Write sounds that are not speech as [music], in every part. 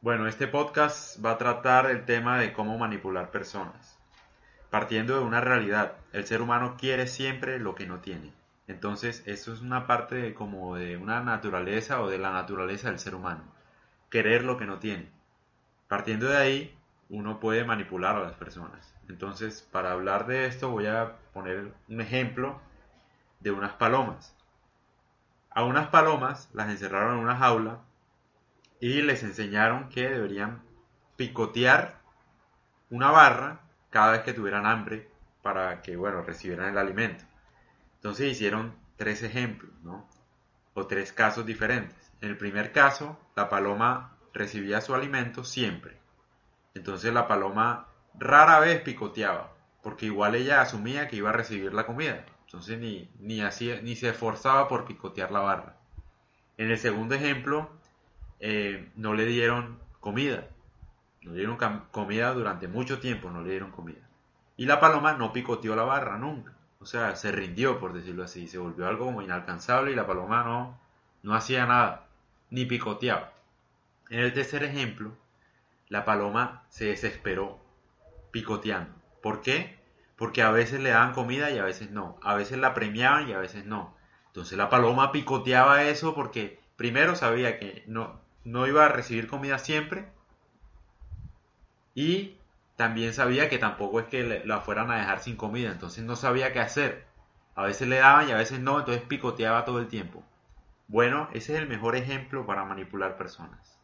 Bueno, este podcast va a tratar el tema de cómo manipular personas. Partiendo de una realidad, el ser humano quiere siempre lo que no tiene. Entonces, eso es una parte como de una naturaleza o de la naturaleza del ser humano. Querer lo que no tiene. Partiendo de ahí, uno puede manipular a las personas. Entonces, para hablar de esto voy a poner un ejemplo de unas palomas. A unas palomas las encerraron en una jaula y les enseñaron que deberían picotear una barra cada vez que tuvieran hambre para que, bueno, recibieran el alimento. Entonces hicieron tres ejemplos, ¿no? O tres casos diferentes. En el primer caso, la paloma recibía su alimento siempre. Entonces la paloma rara vez picoteaba, porque igual ella asumía que iba a recibir la comida. Entonces ni, ni, hacía, ni se esforzaba por picotear la barra. En el segundo ejemplo, eh, no le dieron comida. No le dieron comida durante mucho tiempo, no le dieron comida. Y la paloma no picoteó la barra nunca. O sea, se rindió, por decirlo así. Se volvió algo como inalcanzable y la paloma no, no hacía nada, ni picoteaba. En el tercer ejemplo, la paloma se desesperó picoteando. ¿Por qué? Porque a veces le daban comida y a veces no. A veces la premiaban y a veces no. Entonces la paloma picoteaba eso porque primero sabía que no, no iba a recibir comida siempre y también sabía que tampoco es que la fueran a dejar sin comida, entonces no sabía qué hacer. A veces le daban y a veces no, entonces picoteaba todo el tiempo. Bueno, ese es el mejor ejemplo para manipular personas.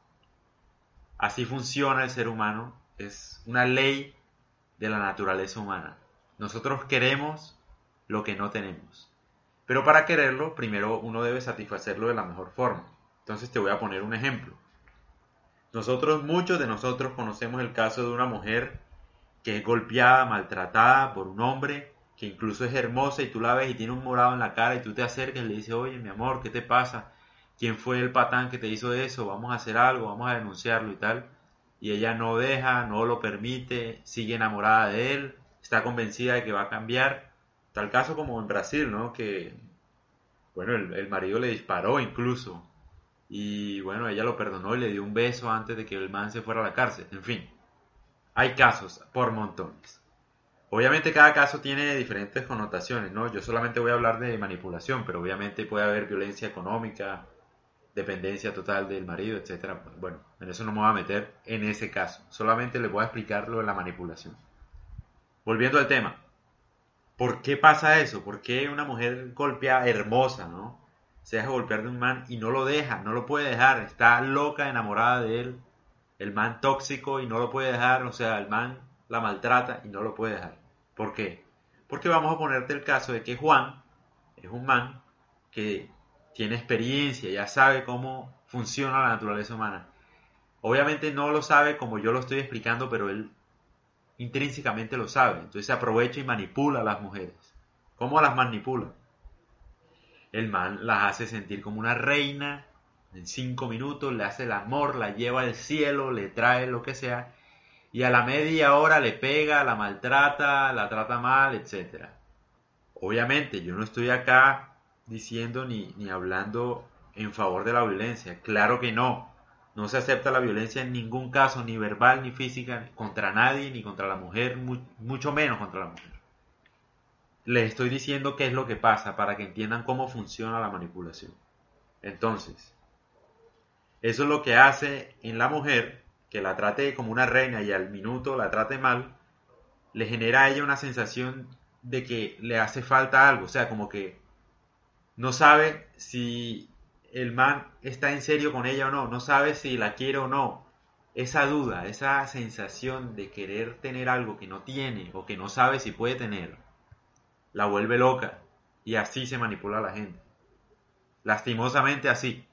Así funciona el ser humano, es una ley de la naturaleza humana. Nosotros queremos lo que no tenemos. Pero para quererlo, primero uno debe satisfacerlo de la mejor forma. Entonces te voy a poner un ejemplo. Nosotros, muchos de nosotros conocemos el caso de una mujer que es golpeada, maltratada por un hombre que incluso es hermosa y tú la ves y tiene un morado en la cara y tú te acercas y le dices, oye, mi amor, ¿qué te pasa? ¿Quién fue el patán que te hizo eso? Vamos a hacer algo, vamos a denunciarlo y tal. Y ella no deja, no lo permite, sigue enamorada de él, está convencida de que va a cambiar. Tal caso como en Brasil, ¿no? Que, bueno, el, el marido le disparó incluso y bueno, ella lo perdonó y le dio un beso antes de que el man se fuera a la cárcel. En fin, hay casos por montones. Obviamente cada caso tiene diferentes connotaciones, ¿no? Yo solamente voy a hablar de manipulación, pero obviamente puede haber violencia económica, dependencia total del marido, etcétera. Bueno, en eso no me voy a meter en ese caso. Solamente les voy a explicar lo de la manipulación. Volviendo al tema. ¿Por qué pasa eso? ¿Por qué una mujer golpeada, hermosa, ¿no? Se deja golpear de un man y no lo deja, no lo puede dejar, está loca, enamorada de él, el man tóxico y no lo puede dejar, o sea, el man la maltrata y no lo puede dejar. ¿Por qué? Porque vamos a ponerte el caso de que Juan es un man que tiene experiencia, ya sabe cómo funciona la naturaleza humana. Obviamente no lo sabe como yo lo estoy explicando, pero él intrínsecamente lo sabe. Entonces se aprovecha y manipula a las mujeres. ¿Cómo las manipula? El man las hace sentir como una reina. En cinco minutos le hace el amor, la lleva al cielo, le trae lo que sea. Y a la media hora le pega, la maltrata, la trata mal, etc. Obviamente yo no estoy acá diciendo ni, ni hablando en favor de la violencia. Claro que no. No se acepta la violencia en ningún caso, ni verbal ni física, contra nadie, ni contra la mujer, mucho menos contra la mujer les estoy diciendo qué es lo que pasa para que entiendan cómo funciona la manipulación. Entonces, eso es lo que hace en la mujer, que la trate como una reina y al minuto la trate mal, le genera a ella una sensación de que le hace falta algo, o sea, como que no sabe si el man está en serio con ella o no, no sabe si la quiere o no. Esa duda, esa sensación de querer tener algo que no tiene o que no sabe si puede tener, la vuelve loca y así se manipula a la gente. Lastimosamente así.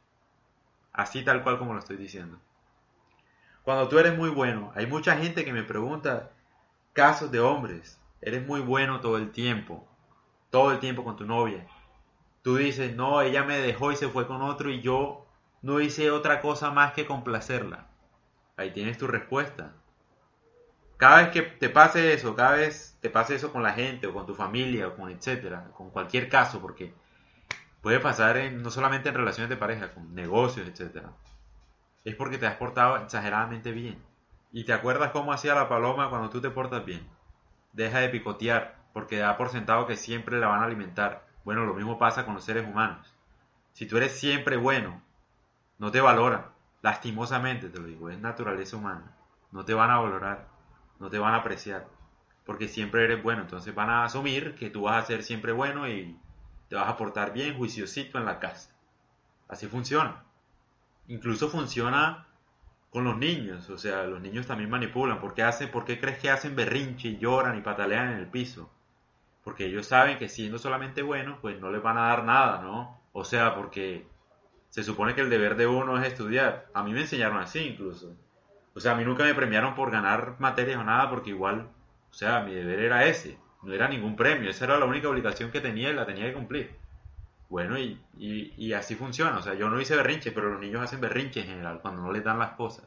Así tal cual como lo estoy diciendo. Cuando tú eres muy bueno, hay mucha gente que me pregunta casos de hombres. Eres muy bueno todo el tiempo. Todo el tiempo con tu novia. Tú dices, no, ella me dejó y se fue con otro y yo no hice otra cosa más que complacerla. Ahí tienes tu respuesta. Cada vez que te pase eso, cada vez te pase eso con la gente o con tu familia o con etcétera, con cualquier caso, porque puede pasar no solamente en relaciones de pareja, con negocios, etcétera. es porque te has portado exageradamente bien. ¿Y te acuerdas cómo hacía la paloma cuando tú te portas bien? Deja de picotear, porque da por sentado que siempre la van a alimentar. Bueno, lo mismo pasa con los seres humanos. Si tú eres siempre bueno, no te valoran. Lastimosamente te lo digo, es naturaleza humana. No te van a valorar, no te van a apreciar, porque siempre eres bueno. Entonces van a asumir que tú vas a ser siempre bueno y te vas a portar bien, juiciosito en la casa. Así funciona. Incluso funciona con los niños, o sea, los niños también manipulan. ¿Por qué, hacen, ¿Por qué crees que hacen berrinche y lloran y patalean en el piso? Porque ellos saben que siendo solamente buenos, pues no les van a dar nada, ¿no? O sea, porque se supone que el deber de uno es estudiar. A mí me enseñaron así incluso. O sea, a mí nunca me premiaron por ganar materias o nada, porque igual, o sea, mi deber era ese. No era ningún premio, esa era la única obligación que tenía y la tenía que cumplir. Bueno, y, y, así funciona. O sea, yo no hice berrinche, pero los niños hacen berrinche en general cuando no les dan las cosas.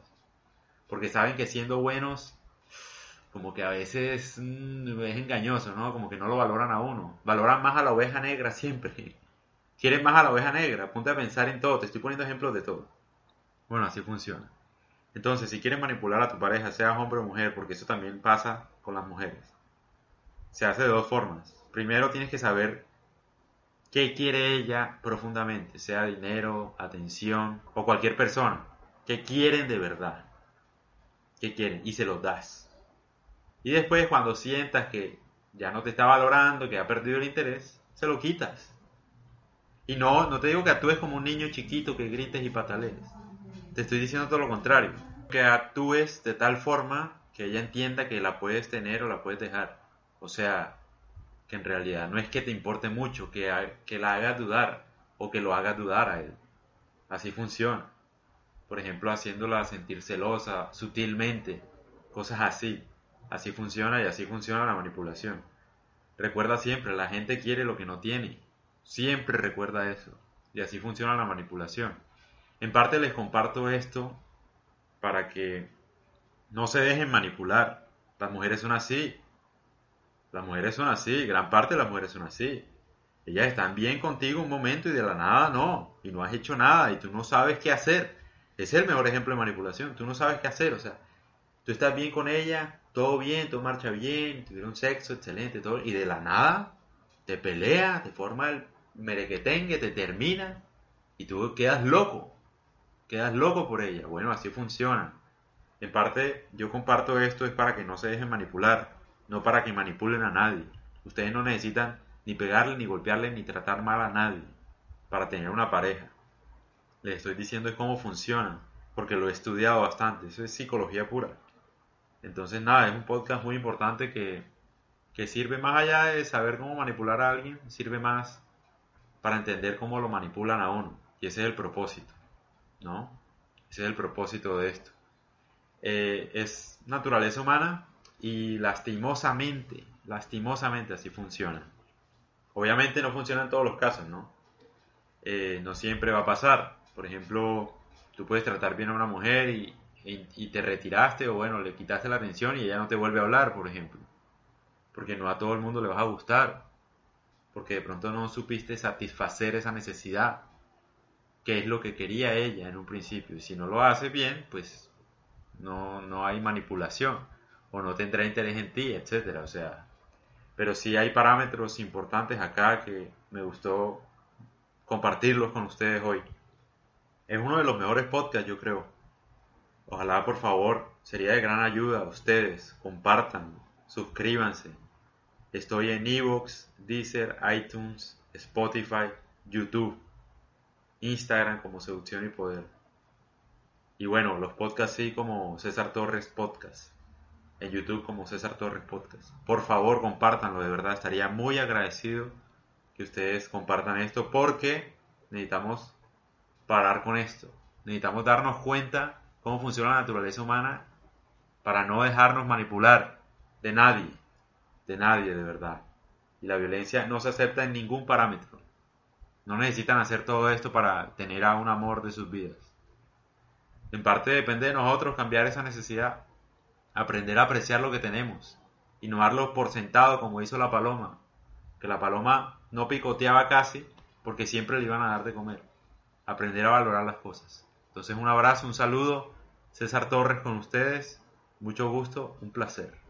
Porque saben que siendo buenos, como que a veces mm, es engañoso, ¿no? Como que no lo valoran a uno. Valoran más a la oveja negra siempre. [laughs] Quieren más a la oveja negra. Ponte a pensar en todo. Te estoy poniendo ejemplos de todo. Bueno, así funciona. Entonces, si quieres manipular a tu pareja, seas hombre o mujer, porque eso también pasa con las mujeres, se hace de dos formas. Primero tienes que saber qué quiere ella profundamente, sea dinero, atención o cualquier persona. ¿Qué quieren de verdad? ¿Qué quieren? Y se los das. Y después cuando sientas que ya no te está valorando, que ha perdido el interés, se lo quitas. Y no, no te digo que actúes como un niño chiquito que grites y patalees. Te estoy diciendo todo lo contrario. Que actúes de tal forma que ella entienda que la puedes tener o la puedes dejar. O sea, que en realidad no es que te importe mucho, que, que la hagas dudar o que lo hagas dudar a él. Así funciona. Por ejemplo, haciéndola sentir celosa sutilmente, cosas así. Así funciona y así funciona la manipulación. Recuerda siempre, la gente quiere lo que no tiene. Siempre recuerda eso. Y así funciona la manipulación. En parte les comparto esto para que no se dejen manipular. Las mujeres son así. Las mujeres son así. Gran parte de las mujeres son así. Ellas están bien contigo un momento y de la nada no. Y no has hecho nada y tú no sabes qué hacer. Es el mejor ejemplo de manipulación. Tú no sabes qué hacer. O sea, tú estás bien con ella, todo bien, todo marcha bien, tuvieron sexo, excelente, todo. Y de la nada te pelea, te forma el merequetengue, te termina y tú quedas loco quedas loco por ella. Bueno, así funciona. En parte, yo comparto esto es para que no se dejen manipular, no para que manipulen a nadie. Ustedes no necesitan ni pegarle, ni golpearle, ni tratar mal a nadie para tener una pareja. Les estoy diciendo es cómo funciona, porque lo he estudiado bastante. Eso es psicología pura. Entonces, nada, es un podcast muy importante que, que sirve más allá de saber cómo manipular a alguien, sirve más para entender cómo lo manipulan a uno. Y ese es el propósito. ¿No? Ese es el propósito de esto. Eh, es naturaleza humana y lastimosamente, lastimosamente así funciona. Obviamente no funciona en todos los casos, ¿no? Eh, no siempre va a pasar. Por ejemplo, tú puedes tratar bien a una mujer y, y, te retiraste o bueno, le quitaste la atención y ella no te vuelve a hablar, por ejemplo. Porque no a todo el mundo le vas a gustar. Porque de pronto no supiste satisfacer esa necesidad qué es lo que quería ella en un principio. Y si no lo hace bien, pues no, no hay manipulación o no tendrá interés en ti, etcétera. O sea, pero sí hay parámetros importantes acá que me gustó compartirlos con ustedes hoy. Es uno de los mejores podcasts, yo creo. Ojalá, por favor, sería de gran ayuda a ustedes. Compartan, suscríbanse. Estoy en Evox, Deezer, iTunes, Spotify, YouTube. Instagram como Seducción y Poder. Y bueno, los podcasts sí como César Torres Podcast. En YouTube como César Torres Podcast. Por favor, compártanlo, de verdad. Estaría muy agradecido que ustedes compartan esto porque necesitamos parar con esto. Necesitamos darnos cuenta cómo funciona la naturaleza humana para no dejarnos manipular de nadie. De nadie, de verdad. Y la violencia no se acepta en ningún parámetro. No necesitan hacer todo esto para tener a un amor de sus vidas. En parte depende de nosotros cambiar esa necesidad, aprender a apreciar lo que tenemos y no darlo por sentado como hizo la paloma, que la paloma no picoteaba casi porque siempre le iban a dar de comer. Aprender a valorar las cosas. Entonces un abrazo, un saludo. César Torres con ustedes. Mucho gusto, un placer.